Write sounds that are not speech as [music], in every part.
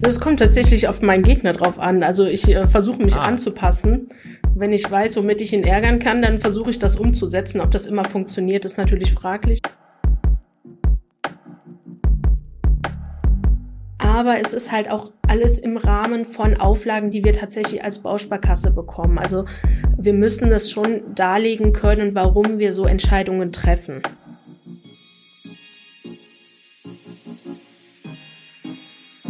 Das kommt tatsächlich auf meinen Gegner drauf an. Also ich äh, versuche mich ah. anzupassen. Wenn ich weiß, womit ich ihn ärgern kann, dann versuche ich das umzusetzen. Ob das immer funktioniert, ist natürlich fraglich. Aber es ist halt auch alles im Rahmen von Auflagen, die wir tatsächlich als Bausparkasse bekommen. Also wir müssen es schon darlegen können, warum wir so Entscheidungen treffen.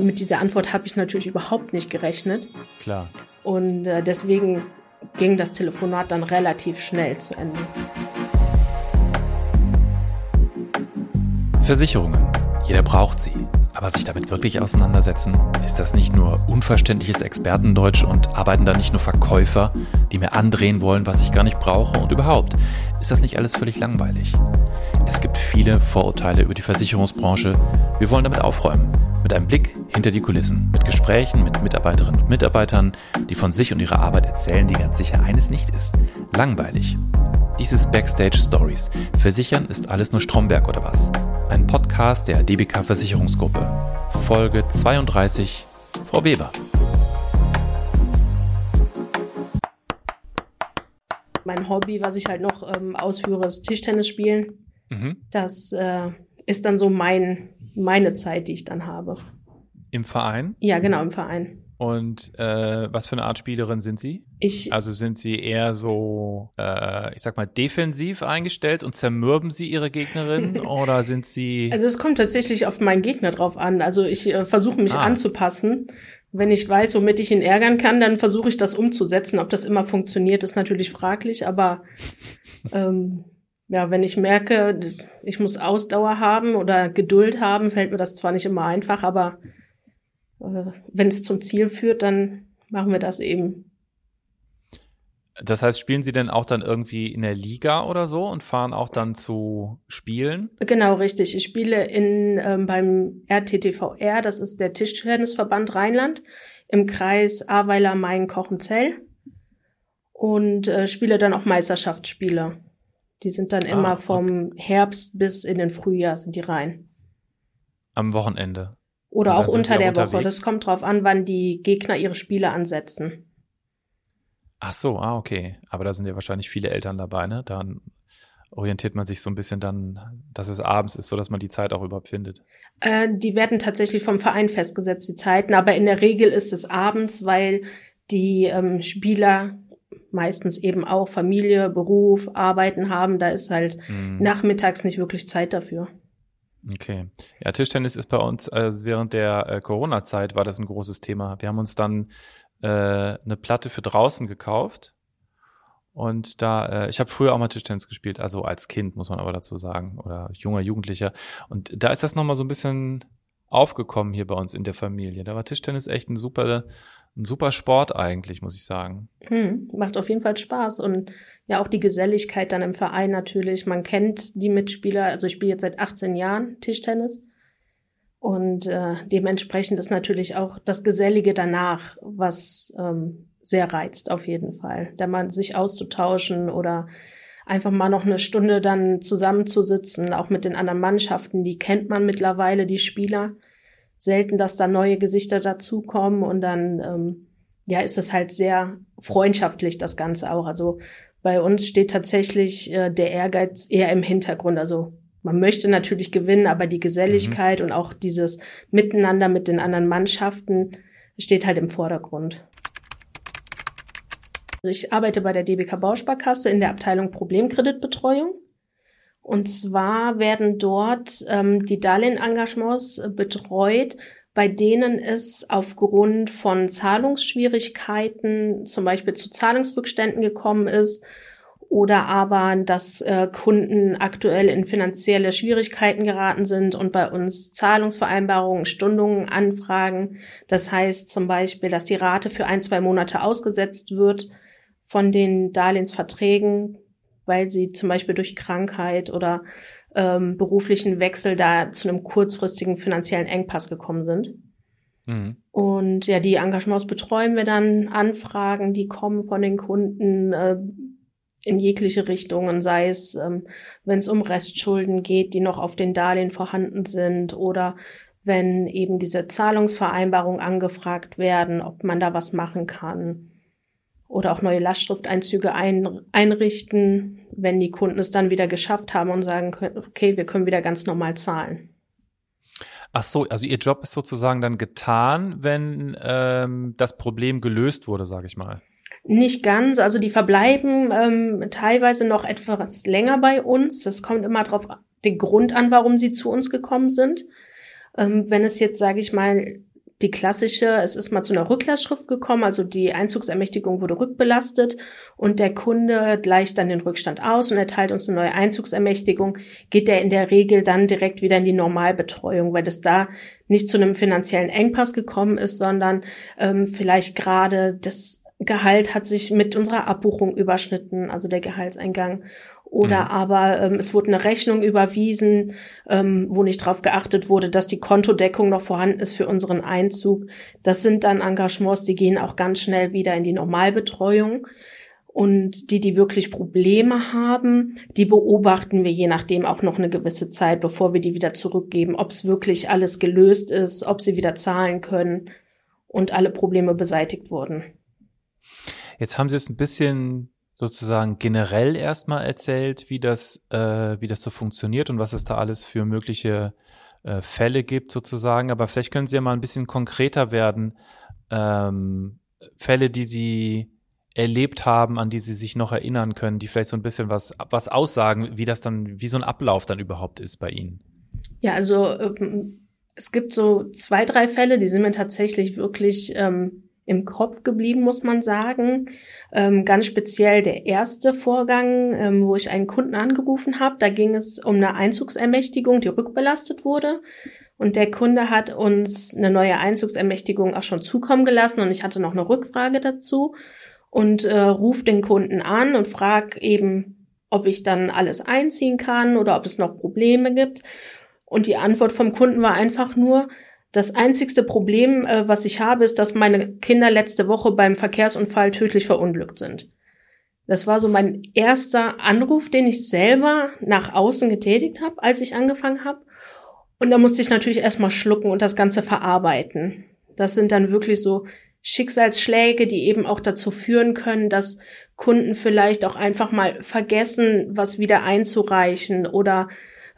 Mit dieser Antwort habe ich natürlich überhaupt nicht gerechnet. Klar. Und äh, deswegen ging das Telefonat dann relativ schnell zu Ende. Versicherungen. Jeder braucht sie. Aber sich damit wirklich auseinandersetzen, ist das nicht nur unverständliches Expertendeutsch und arbeiten da nicht nur Verkäufer, die mir andrehen wollen, was ich gar nicht brauche und überhaupt, ist das nicht alles völlig langweilig? Es gibt viele Vorurteile über die Versicherungsbranche. Wir wollen damit aufräumen. Mit einem Blick hinter die Kulissen, mit Gesprächen mit Mitarbeiterinnen und Mitarbeitern, die von sich und ihrer Arbeit erzählen, die ganz sicher eines nicht ist. Langweilig. Dies ist Backstage Stories. Versichern ist alles nur Stromberg oder was? Ein Podcast der DBK Versicherungsgruppe. Folge 32. Frau Weber. Mein Hobby, was ich halt noch ähm, ausführe, ist Tischtennis spielen. Mhm. Das äh, ist dann so mein, meine Zeit, die ich dann habe. Im Verein? Ja, genau, im Verein. Und äh, was für eine Art Spielerin sind Sie? Ich. Also sind Sie eher so, äh, ich sag mal, defensiv eingestellt und zermürben Sie Ihre Gegnerin [laughs] oder sind Sie? Also es kommt tatsächlich auf meinen Gegner drauf an. Also ich äh, versuche mich ah. anzupassen. Wenn ich weiß, womit ich ihn ärgern kann, dann versuche ich das umzusetzen. Ob das immer funktioniert, ist natürlich fraglich, aber [laughs] ähm, ja, wenn ich merke, ich muss Ausdauer haben oder Geduld haben, fällt mir das zwar nicht immer einfach, aber wenn es zum Ziel führt, dann machen wir das eben. Das heißt, spielen Sie denn auch dann irgendwie in der Liga oder so und fahren auch dann zu Spielen? Genau, richtig. Ich spiele in, ähm, beim RTTVR, das ist der Tischtennisverband Rheinland, im Kreis Ahrweiler, Main, Kochenzell und äh, spiele dann auch Meisterschaftsspiele. Die sind dann ah, immer vom okay. Herbst bis in den Frühjahr sind die rein. Am Wochenende. Oder auch unter der unterwegs. Woche. Das kommt drauf an, wann die Gegner ihre Spiele ansetzen. Ach so, ah, okay. Aber da sind ja wahrscheinlich viele Eltern dabei, ne? Dann orientiert man sich so ein bisschen dann, dass es abends ist, so dass man die Zeit auch überhaupt findet. Äh, die werden tatsächlich vom Verein festgesetzt, die Zeiten. Aber in der Regel ist es abends, weil die ähm, Spieler meistens eben auch Familie, Beruf, Arbeiten haben. Da ist halt mhm. nachmittags nicht wirklich Zeit dafür. Okay. Ja, Tischtennis ist bei uns, also während der äh, Corona-Zeit war das ein großes Thema. Wir haben uns dann äh, eine Platte für draußen gekauft. Und da, äh, ich habe früher auch mal Tischtennis gespielt, also als Kind, muss man aber dazu sagen, oder junger Jugendlicher. Und da ist das nochmal so ein bisschen aufgekommen hier bei uns in der Familie. Da war Tischtennis echt ein super, ein super Sport eigentlich, muss ich sagen. Hm, macht auf jeden Fall Spaß und ja auch die Geselligkeit dann im Verein natürlich. Man kennt die Mitspieler. Also ich spiele jetzt seit 18 Jahren Tischtennis. Und äh, dementsprechend ist natürlich auch das Gesellige danach, was ähm, sehr reizt auf jeden Fall. Da man sich auszutauschen oder einfach mal noch eine Stunde dann zusammenzusitzen, auch mit den anderen Mannschaften, die kennt man mittlerweile, die Spieler. Selten, dass da neue Gesichter dazukommen und dann ähm, ja ist es halt sehr freundschaftlich das Ganze auch. Also bei uns steht tatsächlich äh, der Ehrgeiz eher im Hintergrund. Also man möchte natürlich gewinnen, aber die Geselligkeit mhm. und auch dieses Miteinander mit den anderen Mannschaften steht halt im Vordergrund. Ich arbeite bei der DBK Bausparkasse in der Abteilung Problemkreditbetreuung. Und zwar werden dort ähm, die Darlehenengagements betreut, bei denen es aufgrund von Zahlungsschwierigkeiten zum Beispiel zu Zahlungsrückständen gekommen ist oder aber, dass äh, Kunden aktuell in finanzielle Schwierigkeiten geraten sind und bei uns Zahlungsvereinbarungen, Stundungen anfragen. Das heißt zum Beispiel, dass die Rate für ein, zwei Monate ausgesetzt wird von den Darlehensverträgen, weil sie zum Beispiel durch Krankheit oder ähm, beruflichen Wechsel da zu einem kurzfristigen finanziellen Engpass gekommen sind. Mhm. Und ja, die Engagements betreuen wir dann, Anfragen, die kommen von den Kunden äh, in jegliche Richtungen, sei es, ähm, wenn es um Restschulden geht, die noch auf den Darlehen vorhanden sind oder wenn eben diese Zahlungsvereinbarungen angefragt werden, ob man da was machen kann. Oder auch neue Lastschrifteinzüge ein, einrichten, wenn die Kunden es dann wieder geschafft haben und sagen können, okay, wir können wieder ganz normal zahlen. Ach so, also Ihr Job ist sozusagen dann getan, wenn ähm, das Problem gelöst wurde, sage ich mal. Nicht ganz, also die verbleiben ähm, teilweise noch etwas länger bei uns. Das kommt immer darauf den Grund an, warum sie zu uns gekommen sind. Ähm, wenn es jetzt, sage ich mal, die klassische, es ist mal zu einer Rücklassschrift gekommen, also die Einzugsermächtigung wurde rückbelastet und der Kunde gleicht dann den Rückstand aus und erteilt uns eine neue Einzugsermächtigung, geht der in der Regel dann direkt wieder in die Normalbetreuung, weil das da nicht zu einem finanziellen Engpass gekommen ist, sondern ähm, vielleicht gerade das Gehalt hat sich mit unserer Abbuchung überschnitten, also der Gehaltseingang. Oder mhm. aber ähm, es wurde eine Rechnung überwiesen, ähm, wo nicht darauf geachtet wurde, dass die Kontodeckung noch vorhanden ist für unseren Einzug. Das sind dann Engagements, die gehen auch ganz schnell wieder in die Normalbetreuung. Und die, die wirklich Probleme haben, die beobachten wir je nachdem auch noch eine gewisse Zeit, bevor wir die wieder zurückgeben, ob es wirklich alles gelöst ist, ob sie wieder zahlen können und alle Probleme beseitigt wurden. Jetzt haben Sie es ein bisschen sozusagen generell erstmal erzählt, wie das, äh, wie das so funktioniert und was es da alles für mögliche äh, Fälle gibt sozusagen. Aber vielleicht können Sie ja mal ein bisschen konkreter werden. Ähm, Fälle, die Sie erlebt haben, an die Sie sich noch erinnern können, die vielleicht so ein bisschen was, was aussagen, wie das dann, wie so ein Ablauf dann überhaupt ist bei Ihnen. Ja, also ähm, es gibt so zwei, drei Fälle, die sind mir tatsächlich wirklich ähm, im Kopf geblieben, muss man sagen. Ähm, ganz speziell der erste Vorgang, ähm, wo ich einen Kunden angerufen habe, da ging es um eine Einzugsermächtigung, die rückbelastet wurde. Und der Kunde hat uns eine neue Einzugsermächtigung auch schon zukommen gelassen und ich hatte noch eine Rückfrage dazu und äh, ruft den Kunden an und frag eben, ob ich dann alles einziehen kann oder ob es noch Probleme gibt. Und die Antwort vom Kunden war einfach nur, das einzigste Problem, äh, was ich habe, ist, dass meine Kinder letzte Woche beim Verkehrsunfall tödlich verunglückt sind. Das war so mein erster Anruf, den ich selber nach außen getätigt habe, als ich angefangen habe. Und da musste ich natürlich erstmal schlucken und das Ganze verarbeiten. Das sind dann wirklich so Schicksalsschläge, die eben auch dazu führen können, dass Kunden vielleicht auch einfach mal vergessen, was wieder einzureichen oder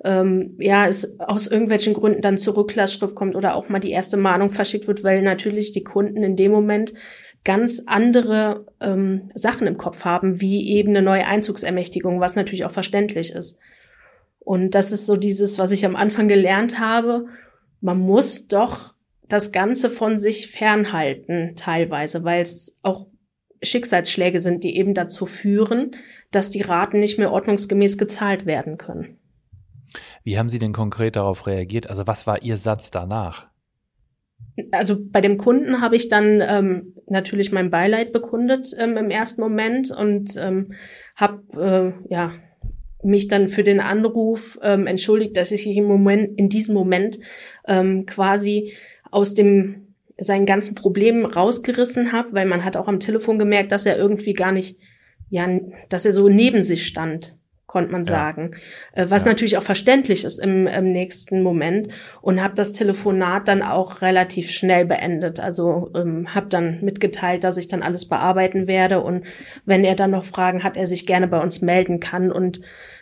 ähm, ja, es aus irgendwelchen Gründen dann zur Rücklassschrift kommt oder auch mal die erste Mahnung verschickt wird, weil natürlich die Kunden in dem Moment ganz andere ähm, Sachen im Kopf haben, wie eben eine neue Einzugsermächtigung, was natürlich auch verständlich ist. Und das ist so dieses, was ich am Anfang gelernt habe. Man muss doch das Ganze von sich fernhalten, teilweise, weil es auch Schicksalsschläge sind, die eben dazu führen, dass die Raten nicht mehr ordnungsgemäß gezahlt werden können. Wie haben Sie denn konkret darauf reagiert? Also was war Ihr Satz danach? Also bei dem Kunden habe ich dann ähm, natürlich mein Beileid bekundet ähm, im ersten Moment und ähm, habe äh, ja mich dann für den Anruf ähm, entschuldigt, dass ich im Moment in diesem Moment ähm, quasi aus dem seinen ganzen Problemen rausgerissen habe, weil man hat auch am Telefon gemerkt, dass er irgendwie gar nicht, ja, dass er so neben sich stand konnte man sagen. Ja. Äh, was ja. natürlich auch verständlich ist im, im nächsten Moment. Und habe das Telefonat dann auch relativ schnell beendet. Also ähm, habe dann mitgeteilt, dass ich dann alles bearbeiten werde. Und wenn er dann noch Fragen hat, er sich gerne bei uns melden kann. Und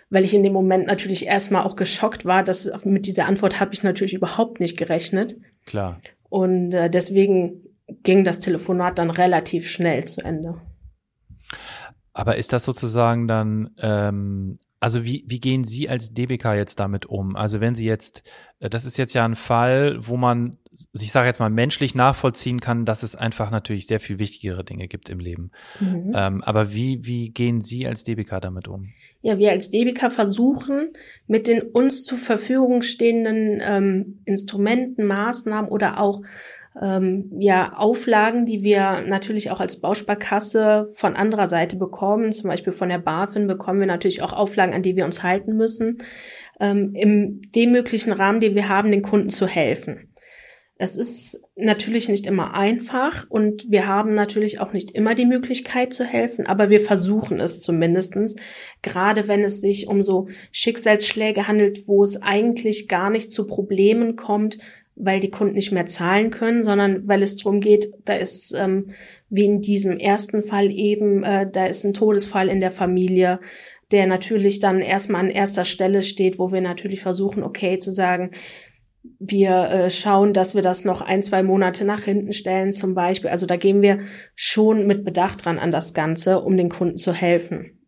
weil ich in dem Moment natürlich erstmal auch geschockt war, dass mit dieser Antwort habe ich natürlich überhaupt nicht gerechnet. Klar. Und äh, deswegen ging das Telefonat dann relativ schnell zu Ende. Aber ist das sozusagen dann, ähm, also wie, wie gehen Sie als DBK jetzt damit um? Also wenn Sie jetzt, äh, das ist jetzt ja ein Fall, wo man, ich sage jetzt mal, menschlich nachvollziehen kann, dass es einfach natürlich sehr viel wichtigere Dinge gibt im Leben. Mhm. Ähm, aber wie, wie gehen Sie als DBK damit um? Ja, wir als DBK versuchen, mit den uns zur Verfügung stehenden ähm, Instrumenten, Maßnahmen oder auch ähm, ja, Auflagen, die wir natürlich auch als Bausparkasse von anderer Seite bekommen. Zum Beispiel von der BaFin bekommen wir natürlich auch Auflagen, an die wir uns halten müssen, ähm, im dem möglichen Rahmen, den wir haben, den Kunden zu helfen. Es ist natürlich nicht immer einfach und wir haben natürlich auch nicht immer die Möglichkeit zu helfen, aber wir versuchen es zumindestens. Gerade wenn es sich um so Schicksalsschläge handelt, wo es eigentlich gar nicht zu Problemen kommt, weil die Kunden nicht mehr zahlen können, sondern weil es darum geht, da ist ähm, wie in diesem ersten Fall eben, äh, da ist ein Todesfall in der Familie, der natürlich dann erstmal an erster Stelle steht, wo wir natürlich versuchen, okay zu sagen, wir äh, schauen, dass wir das noch ein, zwei Monate nach hinten stellen zum Beispiel. Also da gehen wir schon mit Bedacht dran an das Ganze, um den Kunden zu helfen.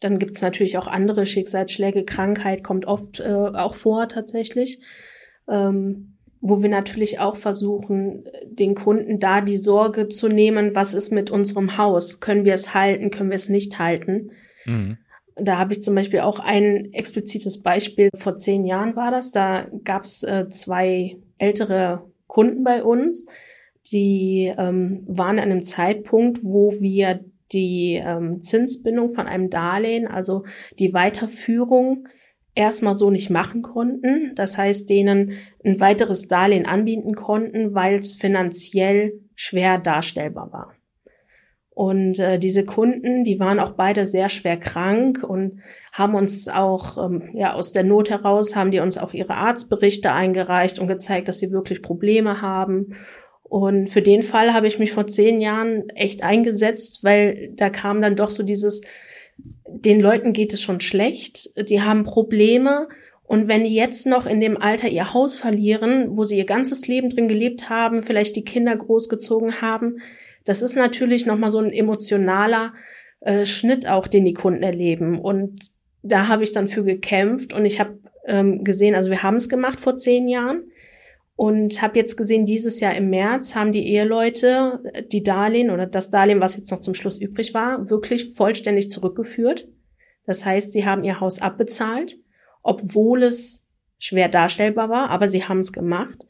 Dann gibt es natürlich auch andere Schicksalsschläge. Krankheit kommt oft äh, auch vor tatsächlich, ähm, wo wir natürlich auch versuchen, den Kunden da die Sorge zu nehmen, was ist mit unserem Haus? Können wir es halten? Können wir es nicht halten? Mhm. Da habe ich zum Beispiel auch ein explizites Beispiel. Vor zehn Jahren war das. Da gab es äh, zwei ältere Kunden bei uns, die ähm, waren an einem Zeitpunkt, wo wir die ähm, Zinsbindung von einem Darlehen, also die Weiterführung, erstmal so nicht machen konnten. Das heißt, denen ein weiteres Darlehen anbieten konnten, weil es finanziell schwer darstellbar war. Und äh, diese Kunden, die waren auch beide sehr schwer krank und haben uns auch, ähm, ja, aus der Not heraus haben die uns auch ihre Arztberichte eingereicht und gezeigt, dass sie wirklich Probleme haben. Und für den Fall habe ich mich vor zehn Jahren echt eingesetzt, weil da kam dann doch so dieses, den Leuten geht es schon schlecht, die haben Probleme und wenn die jetzt noch in dem Alter ihr Haus verlieren, wo sie ihr ganzes Leben drin gelebt haben, vielleicht die Kinder großgezogen haben, das ist natürlich nochmal so ein emotionaler äh, Schnitt auch, den die Kunden erleben. Und da habe ich dann für gekämpft und ich habe ähm, gesehen, also wir haben es gemacht vor zehn Jahren und habe jetzt gesehen, dieses Jahr im März haben die Eheleute äh, die Darlehen oder das Darlehen, was jetzt noch zum Schluss übrig war, wirklich vollständig zurückgeführt. Das heißt, sie haben ihr Haus abbezahlt, obwohl es schwer darstellbar war, aber sie haben es gemacht.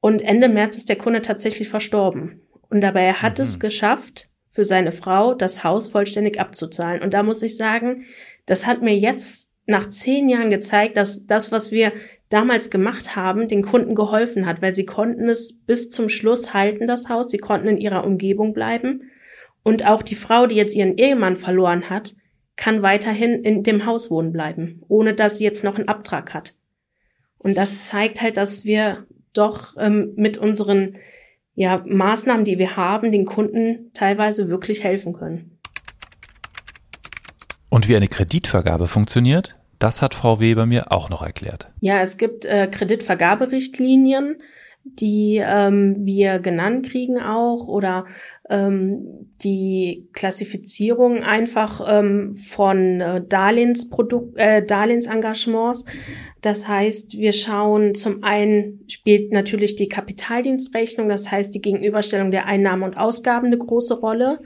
Und Ende März ist der Kunde tatsächlich verstorben. Und dabei hat mhm. es geschafft, für seine Frau das Haus vollständig abzuzahlen. Und da muss ich sagen, das hat mir jetzt nach zehn Jahren gezeigt, dass das, was wir damals gemacht haben, den Kunden geholfen hat, weil sie konnten es bis zum Schluss halten, das Haus. Sie konnten in ihrer Umgebung bleiben. Und auch die Frau, die jetzt ihren Ehemann verloren hat, kann weiterhin in dem Haus wohnen bleiben, ohne dass sie jetzt noch einen Abtrag hat. Und das zeigt halt, dass wir doch ähm, mit unseren ja, Maßnahmen, die wir haben, den Kunden teilweise wirklich helfen können. Und wie eine Kreditvergabe funktioniert, das hat Frau Weber mir auch noch erklärt. Ja, es gibt äh, Kreditvergaberichtlinien, die ähm, wir genannt kriegen auch oder ähm, die Klassifizierung einfach ähm, von äh, Darlehensprodukt, äh, Darlehensengagements. Das heißt, wir schauen zum einen spielt natürlich die Kapitaldienstrechnung, das heißt die Gegenüberstellung der Einnahmen und Ausgaben eine große Rolle.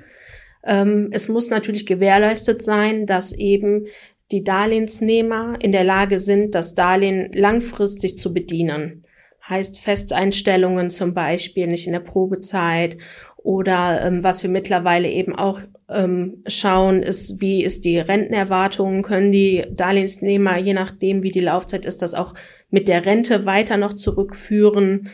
Ähm, es muss natürlich gewährleistet sein, dass eben die Darlehensnehmer in der Lage sind, das Darlehen langfristig zu bedienen. Heißt Festeinstellungen zum Beispiel nicht in der Probezeit oder ähm, was wir mittlerweile eben auch ähm, schauen, ist, wie ist die Rentenerwartung? Können die Darlehensnehmer, je nachdem, wie die Laufzeit ist, das auch mit der Rente weiter noch zurückführen?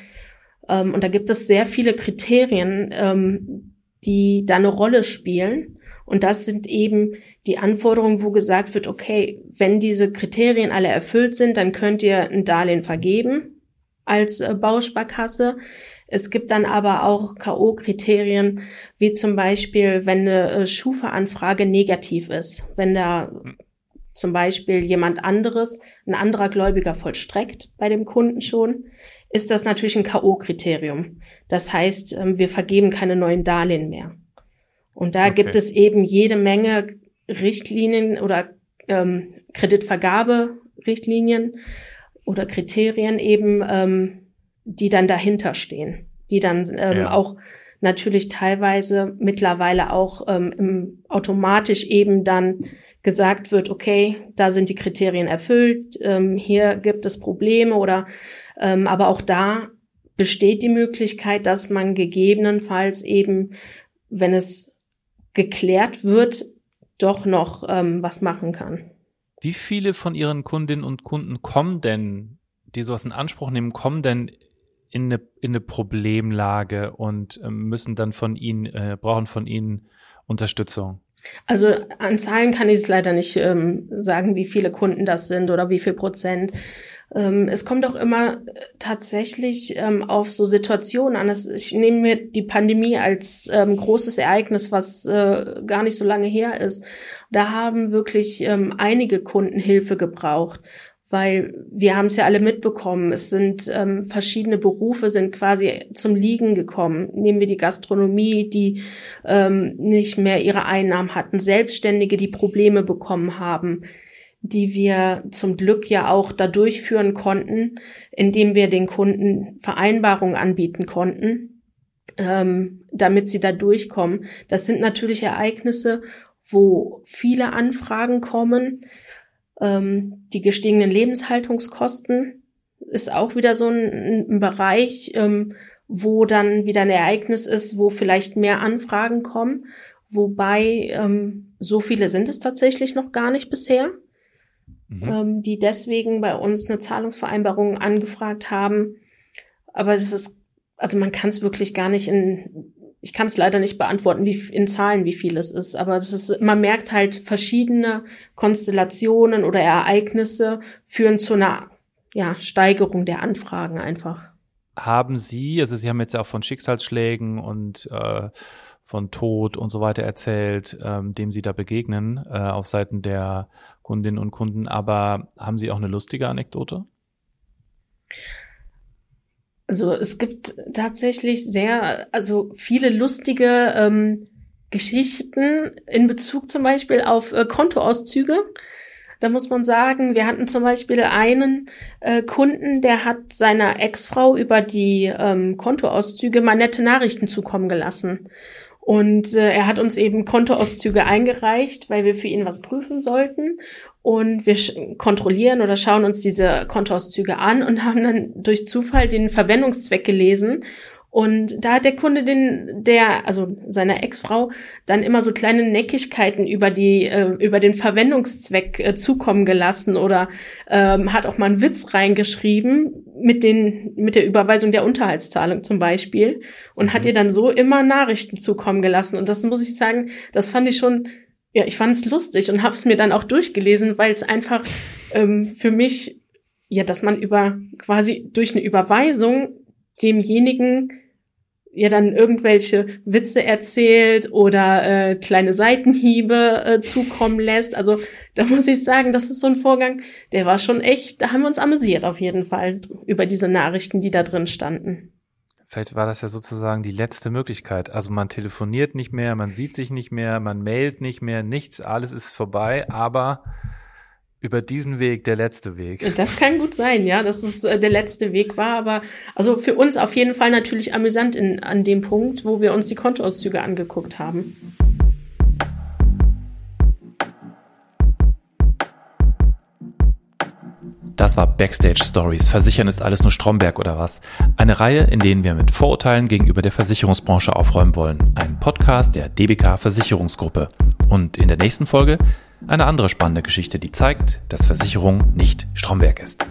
Ähm, und da gibt es sehr viele Kriterien, ähm, die da eine Rolle spielen. Und das sind eben die Anforderungen, wo gesagt wird, okay, wenn diese Kriterien alle erfüllt sind, dann könnt ihr ein Darlehen vergeben als äh, Bausparkasse. Es gibt dann aber auch K.O.-Kriterien, wie zum Beispiel, wenn eine äh, Schufa-Anfrage negativ ist, wenn da zum Beispiel jemand anderes, ein anderer Gläubiger vollstreckt bei dem Kunden schon, ist das natürlich ein K.O.-Kriterium. Das heißt, ähm, wir vergeben keine neuen Darlehen mehr. Und da okay. gibt es eben jede Menge Richtlinien oder ähm, Kreditvergabe-Richtlinien, oder Kriterien eben, ähm, die dann dahinter stehen, die dann ähm, ja. auch natürlich teilweise mittlerweile auch ähm, im, automatisch eben dann gesagt wird, okay, da sind die Kriterien erfüllt, ähm, hier gibt es Probleme oder ähm, aber auch da besteht die Möglichkeit, dass man gegebenenfalls eben, wenn es geklärt wird, doch noch ähm, was machen kann. Wie viele von Ihren Kundinnen und Kunden kommen denn, die sowas in Anspruch nehmen, kommen denn in eine, in eine Problemlage und äh, müssen dann von Ihnen, äh, brauchen von Ihnen Unterstützung? Also an Zahlen kann ich es leider nicht ähm, sagen, wie viele Kunden das sind oder wie viel Prozent. Ähm, es kommt auch immer äh, tatsächlich ähm, auf so Situationen an. ich nehme mir die Pandemie als ähm, großes Ereignis, was äh, gar nicht so lange her ist. Da haben wirklich einige Kunden Hilfe gebraucht weil wir haben es ja alle mitbekommen. Es sind ähm, verschiedene Berufe sind quasi zum Liegen gekommen. Nehmen wir die Gastronomie, die ähm, nicht mehr ihre Einnahmen hatten, Selbstständige, die Probleme bekommen haben, die wir zum Glück ja auch da durchführen konnten, indem wir den Kunden Vereinbarungen anbieten konnten, ähm, damit sie da durchkommen. Das sind natürlich Ereignisse, wo viele Anfragen kommen ähm, die gestiegenen Lebenshaltungskosten ist auch wieder so ein, ein Bereich, ähm, wo dann wieder ein Ereignis ist, wo vielleicht mehr Anfragen kommen. Wobei ähm, so viele sind es tatsächlich noch gar nicht bisher, mhm. ähm, die deswegen bei uns eine Zahlungsvereinbarung angefragt haben. Aber es ist, also man kann es wirklich gar nicht in ich kann es leider nicht beantworten, wie in Zahlen, wie viel es ist, aber das ist, man merkt halt verschiedene Konstellationen oder Ereignisse führen zu einer ja, Steigerung der Anfragen einfach. Haben Sie, also Sie haben jetzt ja auch von Schicksalsschlägen und äh, von Tod und so weiter erzählt, ähm, dem Sie da begegnen äh, auf Seiten der Kundinnen und Kunden, aber haben Sie auch eine lustige Anekdote? Also es gibt tatsächlich sehr, also viele lustige ähm, Geschichten in Bezug zum Beispiel auf äh, Kontoauszüge. Da muss man sagen, wir hatten zum Beispiel einen äh, Kunden, der hat seiner Ex-Frau über die ähm, Kontoauszüge mal nette Nachrichten zukommen gelassen. Und äh, er hat uns eben Kontoauszüge eingereicht, weil wir für ihn was prüfen sollten. Und wir kontrollieren oder schauen uns diese Kontoauszüge an und haben dann durch Zufall den Verwendungszweck gelesen und da hat der Kunde den, der, also seiner Ex-Frau, dann immer so kleine Neckigkeiten über die, äh, über den Verwendungszweck äh, zukommen gelassen oder ähm, hat auch mal einen Witz reingeschrieben mit den, mit der Überweisung der Unterhaltszahlung zum Beispiel und hat mhm. ihr dann so immer Nachrichten zukommen gelassen. Und das muss ich sagen, das fand ich schon, ja, ich fand es lustig und habe es mir dann auch durchgelesen, weil es einfach ähm, für mich ja, dass man über quasi durch eine Überweisung demjenigen ja dann irgendwelche Witze erzählt oder äh, kleine Seitenhiebe äh, zukommen lässt. Also da muss ich sagen, das ist so ein Vorgang, der war schon echt, da haben wir uns amüsiert auf jeden Fall über diese Nachrichten, die da drin standen. Vielleicht war das ja sozusagen die letzte Möglichkeit. Also man telefoniert nicht mehr, man sieht sich nicht mehr, man mailt nicht mehr, nichts, alles ist vorbei, aber über diesen Weg der letzte Weg. Das kann gut sein, ja, dass es äh, der letzte Weg war, aber also für uns auf jeden Fall natürlich amüsant in, an dem Punkt, wo wir uns die Kontoauszüge angeguckt haben. Das war Backstage Stories. Versichern ist alles nur Stromberg oder was? Eine Reihe, in denen wir mit Vorurteilen gegenüber der Versicherungsbranche aufräumen wollen. Ein Podcast der DBK Versicherungsgruppe. Und in der nächsten Folge eine andere spannende Geschichte, die zeigt, dass Versicherung nicht Stromberg ist.